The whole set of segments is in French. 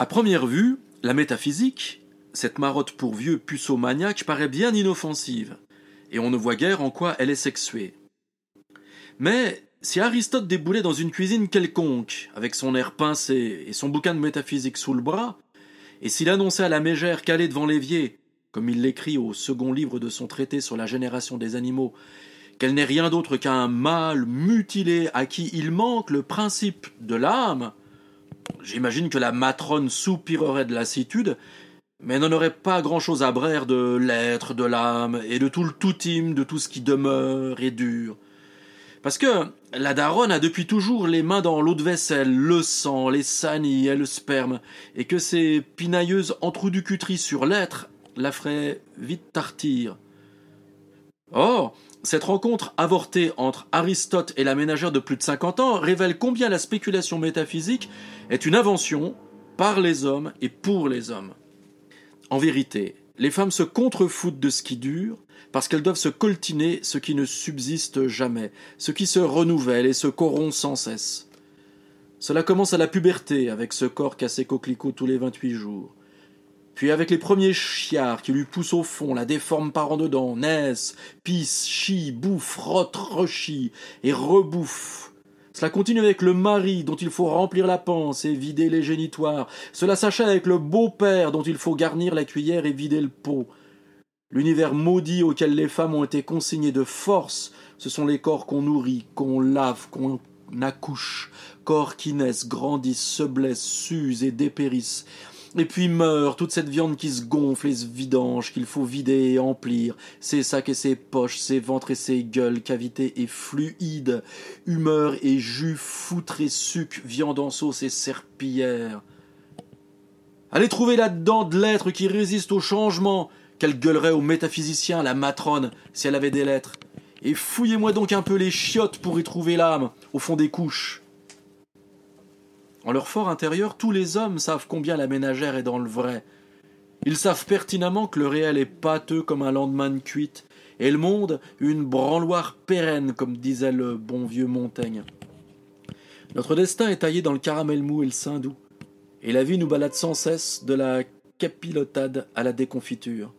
À première vue, la métaphysique, cette marotte pour vieux puceaux maniaques, paraît bien inoffensive, et on ne voit guère en quoi elle est sexuée. Mais si Aristote déboulait dans une cuisine quelconque, avec son air pincé et son bouquin de métaphysique sous le bras, et s'il annonçait à la mégère calée devant l'évier, comme il l'écrit au second livre de son traité sur la génération des animaux, qu'elle n'est rien d'autre qu'un mâle mutilé à qui il manque le principe de l'âme, j'imagine que la matrone soupirerait de lassitude, mais n'en aurait pas grand-chose à braire de l'être, de l'âme, et de tout le toutime, de tout ce qui demeure et dure. Parce que la daronne a depuis toujours les mains dans l'eau de vaisselle, le sang, les sanies et le sperme, et que ces pinailleuses entrouducuteries sur l'être la feraient vite tartir. Or, cette rencontre avortée entre Aristote et la ménagère de plus de cinquante ans révèle combien la spéculation métaphysique est une invention par les hommes et pour les hommes. En vérité, les femmes se contrefoutent de ce qui dure, parce qu'elles doivent se coltiner ce qui ne subsiste jamais, ce qui se renouvelle et se corrompt sans cesse. Cela commence à la puberté, avec ce corps cassé coquelicot tous les vingt-huit jours. Puis avec les premiers chiards qui lui poussent au fond, la déforment par en dedans, naissent, pissent, chient, bouffent, frottent, rechient et rebouffent. Cela continue avec le mari dont il faut remplir la panse et vider les génitoires. Cela s'achève avec le beau-père dont il faut garnir la cuillère et vider le pot. L'univers maudit auquel les femmes ont été consignées de force, ce sont les corps qu'on nourrit, qu'on lave, qu'on accouche, corps qui naissent, grandissent, se blessent, s'usent et dépérissent. Et puis meurt toute cette viande qui se gonfle et se vidange, qu'il faut vider et emplir, ses sacs et ses poches, ses ventres et ses gueules, cavités et fluides, humeur et jus, foutre et suc, viande en sauce et serpillière. Allez trouver là-dedans de l'être qui résiste au changement, qu'elle gueulerait aux métaphysiciens, la matrone, si elle avait des lettres. Et fouillez-moi donc un peu les chiottes pour y trouver l'âme, au fond des couches. En leur fort intérieur, tous les hommes savent combien la ménagère est dans le vrai. Ils savent pertinemment que le réel est pâteux comme un lendemain de cuite, et le monde une branloire pérenne, comme disait le bon vieux Montaigne. Notre destin est taillé dans le caramel mou et le sein doux, et la vie nous balade sans cesse de la capilotade à la déconfiture.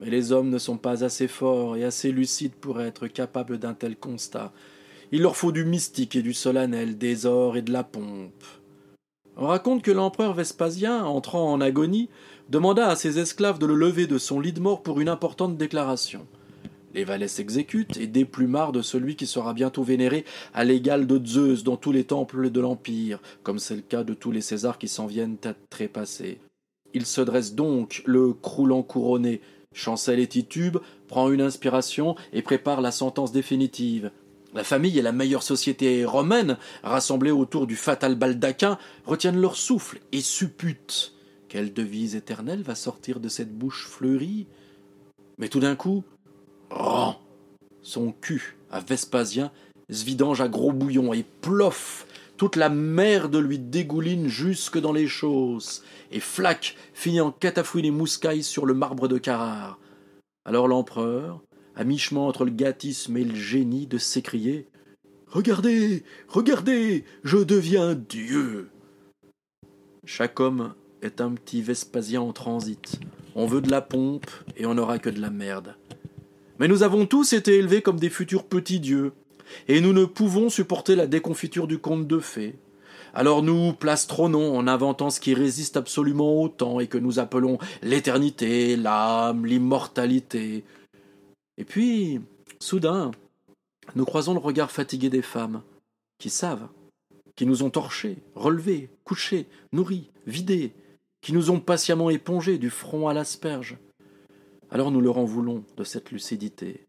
Mais les hommes ne sont pas assez forts et assez lucides pour être capables d'un tel constat. Il leur faut du mystique et du solennel, des ors et de la pompe. On raconte que l'empereur Vespasien, entrant en agonie, demanda à ses esclaves de le lever de son lit de mort pour une importante déclaration. Les valets s'exécutent et déplumarent de celui qui sera bientôt vénéré à l'égal de Zeus dans tous les temples de l'Empire, comme c'est le cas de tous les Césars qui s'en viennent à trépasser. Il se dresse donc, le croulant couronné, chancelle et titube, prend une inspiration et prépare la sentence définitive. La famille et la meilleure société romaine, rassemblées autour du fatal baldaquin, retiennent leur souffle et supputent. Quelle devise éternelle va sortir de cette bouche fleurie Mais tout d'un coup, rend son cul à Vespasien, vidange à gros bouillon et plof toute la merde lui dégouline jusque dans les chausses, et flac finit en catafouine et mouscaille sur le marbre de Carrare. Alors l'empereur, à mi-chemin entre le gâtisme et le génie, de s'écrier Regardez, regardez, je deviens Dieu. Chaque homme est un petit Vespasien en transit. On veut de la pompe et on n'aura que de la merde. Mais nous avons tous été élevés comme des futurs petits dieux, et nous ne pouvons supporter la déconfiture du conte de fées. Alors nous plastronnons en inventant ce qui résiste absolument au temps et que nous appelons l'éternité, l'âme, l'immortalité. Et puis, soudain, nous croisons le regard fatigué des femmes, qui savent, qui nous ont torchés, relevés, couchés, nourris, vidés, qui nous ont patiemment épongés du front à l'asperge. Alors nous leur en voulons de cette lucidité.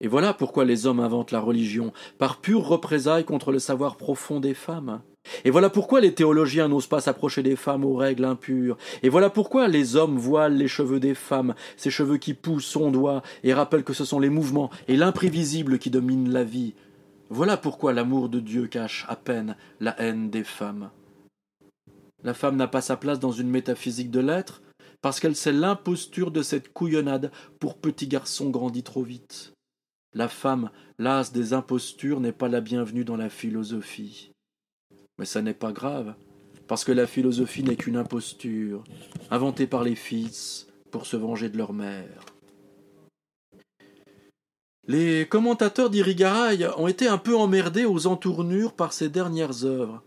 Et voilà pourquoi les hommes inventent la religion, par pure représailles contre le savoir profond des femmes. Et voilà pourquoi les théologiens n'osent pas s'approcher des femmes aux règles impures. Et voilà pourquoi les hommes voilent les cheveux des femmes, ces cheveux qui poussent, doigt et rappellent que ce sont les mouvements et l'imprévisible qui dominent la vie. Voilà pourquoi l'amour de Dieu cache à peine la haine des femmes. La femme n'a pas sa place dans une métaphysique de l'être, parce qu'elle sait l'imposture de cette couillonnade pour petit garçon grandi trop vite. La femme, lasse des impostures, n'est pas la bienvenue dans la philosophie. Mais ça n'est pas grave, parce que la philosophie n'est qu'une imposture, inventée par les fils pour se venger de leur mère. Les commentateurs d'Irigaray ont été un peu emmerdés aux entournures par ces dernières œuvres.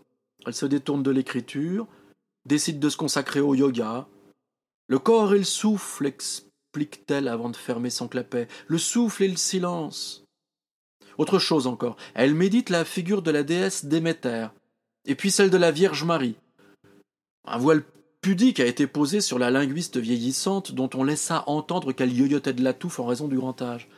Elles se détournent de l'écriture, décident de se consacrer au yoga. Le corps et le souffle, explique-t-elle avant de fermer son clapet, le souffle et le silence. Autre chose encore, elle médite la figure de la déesse Déméter, et puis celle de la Vierge Marie. Un voile pudique a été posé sur la linguiste vieillissante dont on laissa entendre qu'elle yoyotait de la touffe en raison du grand âge.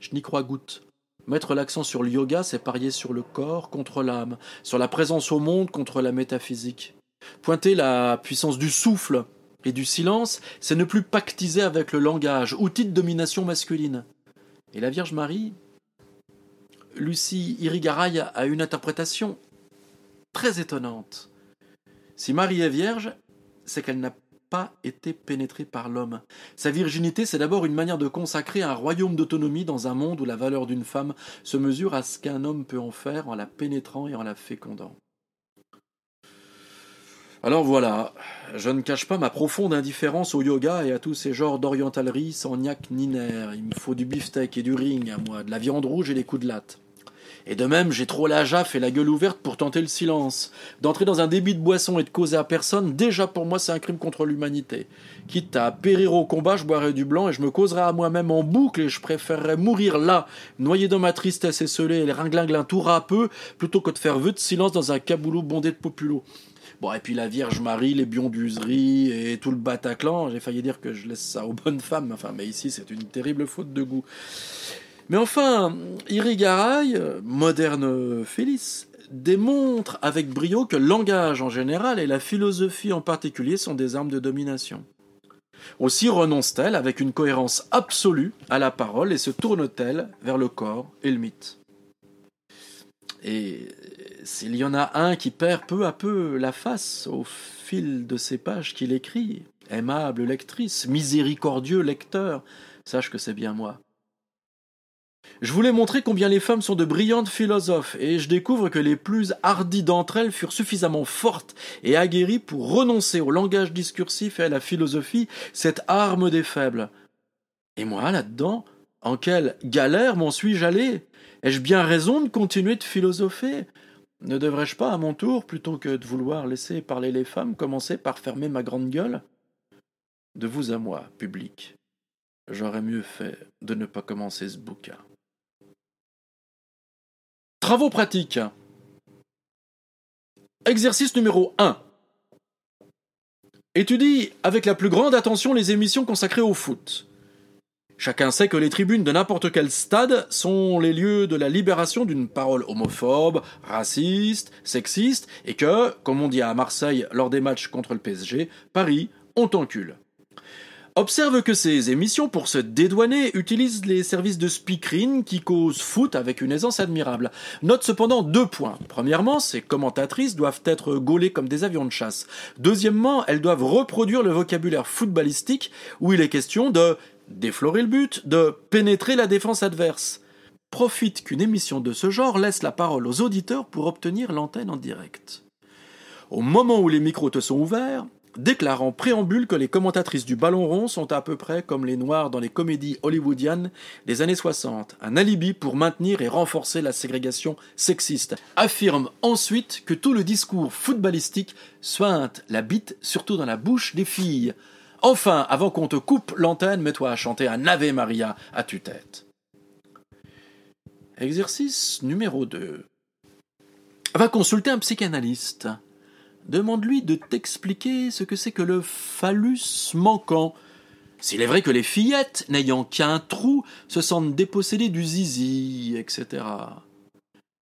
Je n'y crois goutte. Mettre l'accent sur le yoga, c'est parier sur le corps contre l'âme, sur la présence au monde contre la métaphysique. Pointer la puissance du souffle et du silence, c'est ne plus pactiser avec le langage, outil de domination masculine. Et la Vierge Marie Lucie Irigaray a une interprétation très étonnante. Si Marie est vierge, c'est qu'elle n'a pas été pénétrée par l'homme. Sa virginité, c'est d'abord une manière de consacrer un royaume d'autonomie dans un monde où la valeur d'une femme se mesure à ce qu'un homme peut en faire en la pénétrant et en la fécondant. Alors voilà, je ne cache pas ma profonde indifférence au yoga et à tous ces genres d'orientalerie sans niaque ni nerf. Il me faut du beefsteak et du ring à moi, de la viande rouge et des coups de latte. Et de même, j'ai trop la jaffe et la gueule ouverte pour tenter le silence. D'entrer dans un débit de boisson et de causer à personne, déjà pour moi, c'est un crime contre l'humanité. Quitte à périr au combat, je boirais du blanc et je me causerais à moi-même en boucle et je préférerais mourir là, noyé dans ma tristesse esselée et les ringlinglins tout râpeux, plutôt que de faire vœu de silence dans un caboulot bondé de populo. Bon, et puis la Vierge Marie, les bionduseries et tout le Bataclan, j'ai failli dire que je laisse ça aux bonnes femmes, enfin, mais ici c'est une terrible faute de goût. Mais enfin, Irigaray, moderne Félix, démontre avec brio que le langage en général et la philosophie en particulier sont des armes de domination. Aussi renonce-t-elle avec une cohérence absolue à la parole et se tourne-t-elle vers le corps et le mythe. Et s'il y en a un qui perd peu à peu la face au fil de ces pages qu'il écrit, aimable lectrice, miséricordieux lecteur, sache que c'est bien moi. Je voulais montrer combien les femmes sont de brillantes philosophes, et je découvre que les plus hardies d'entre elles furent suffisamment fortes et aguerries pour renoncer au langage discursif et à la philosophie, cette arme des faibles. Et moi, là-dedans, en quelle galère m'en suis-je allé? Ai-je bien raison de continuer de philosopher? Ne devrais-je pas, à mon tour, plutôt que de vouloir laisser parler les femmes, commencer par fermer ma grande gueule? De vous à moi, public, j'aurais mieux fait de ne pas commencer ce bouquin. Travaux pratiques. Exercice numéro 1. Étudie avec la plus grande attention les émissions consacrées au foot. Chacun sait que les tribunes de n'importe quel stade sont les lieux de la libération d'une parole homophobe, raciste, sexiste, et que, comme on dit à Marseille lors des matchs contre le PSG, Paris, on t'encule. Observe que ces émissions, pour se dédouaner, utilisent les services de speakerine qui causent foot avec une aisance admirable. Note cependant deux points. Premièrement, ces commentatrices doivent être gaulées comme des avions de chasse. Deuxièmement, elles doivent reproduire le vocabulaire footballistique où il est question de déflorer le but, de pénétrer la défense adverse. Profite qu'une émission de ce genre laisse la parole aux auditeurs pour obtenir l'antenne en direct. Au moment où les micros te sont ouverts, déclare en préambule que les commentatrices du ballon rond sont à peu près comme les noirs dans les comédies hollywoodiennes des années 60, un alibi pour maintenir et renforcer la ségrégation sexiste. Affirme ensuite que tout le discours footballistique sointe la bite surtout dans la bouche des filles. Enfin, avant qu'on te coupe l'antenne, mets-toi à chanter un Ave Maria à tue-tête. Exercice numéro 2. Va consulter un psychanalyste. Demande-lui de t'expliquer ce que c'est que le phallus manquant. S'il est vrai que les fillettes, n'ayant qu'un trou, se sentent dépossédées du zizi, etc.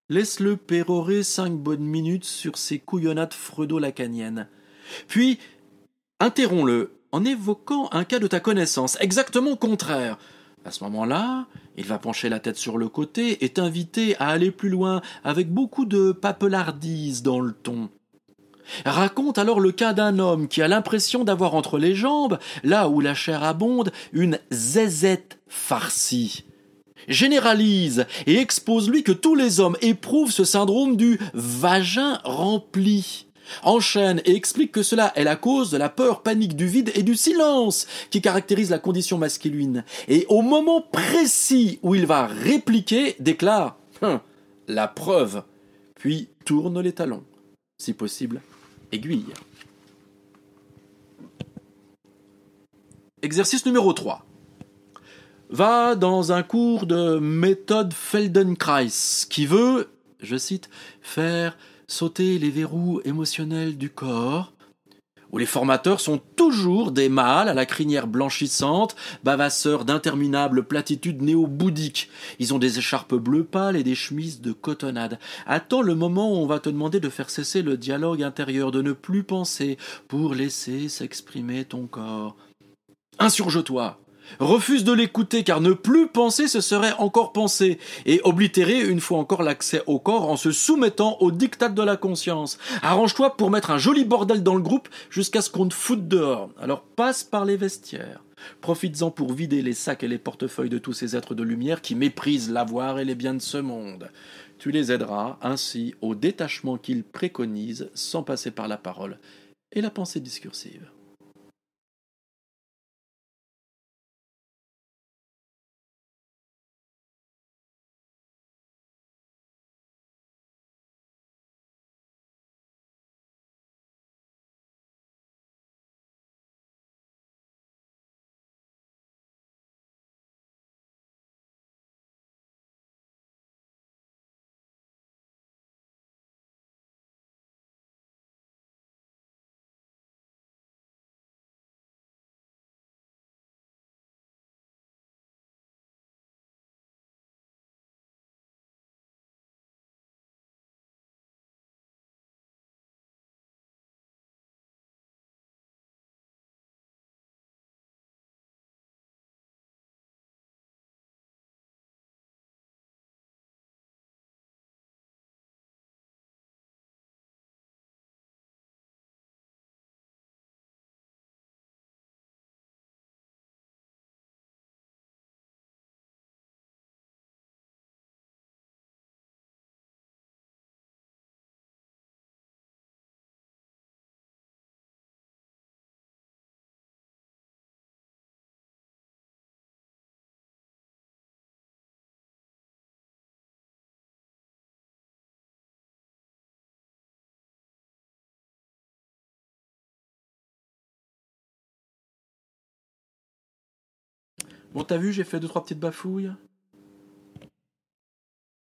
Laisse-le pérorer cinq bonnes minutes sur ses couillonnades freudo-lacaniennes. Puis, interromps-le en évoquant un cas de ta connaissance, exactement contraire. À ce moment-là, il va pencher la tête sur le côté et t'inviter à aller plus loin, avec beaucoup de papelardise dans le ton. Raconte alors le cas d'un homme qui a l'impression d'avoir entre les jambes, là où la chair abonde, une zézette farcie. Généralise et expose-lui que tous les hommes éprouvent ce syndrome du vagin rempli. enchaîne et explique que cela est la cause de la peur panique du vide et du silence qui caractérise la condition masculine. Et au moment précis où il va répliquer, déclare hum, la preuve, puis tourne les talons, si possible, aiguille. Exercice numéro 3. Va dans un cours de méthode Feldenkrais qui veut, je cite, faire sauter les verrous émotionnels du corps, où les formateurs sont toujours des mâles à la crinière blanchissante, bavasseurs d'interminables platitudes néo-bouddhiques. Ils ont des écharpes bleues pâles et des chemises de cotonnade. Attends le moment où on va te demander de faire cesser le dialogue intérieur, de ne plus penser, pour laisser s'exprimer ton corps. Insurge-toi, refuse de l'écouter car ne plus penser ce serait encore penser et oblitérer une fois encore l'accès au corps en se soumettant au diktat de la conscience. Arrange-toi pour mettre un joli bordel dans le groupe jusqu'à ce qu'on te foute dehors. Alors passe par les vestiaires. Profites-en pour vider les sacs et les portefeuilles de tous ces êtres de lumière qui méprisent l'avoir et les biens de ce monde. Tu les aideras ainsi au détachement qu'ils préconisent sans passer par la parole et la pensée discursive. Bon, t'as vu, j'ai fait deux trois petites bafouilles.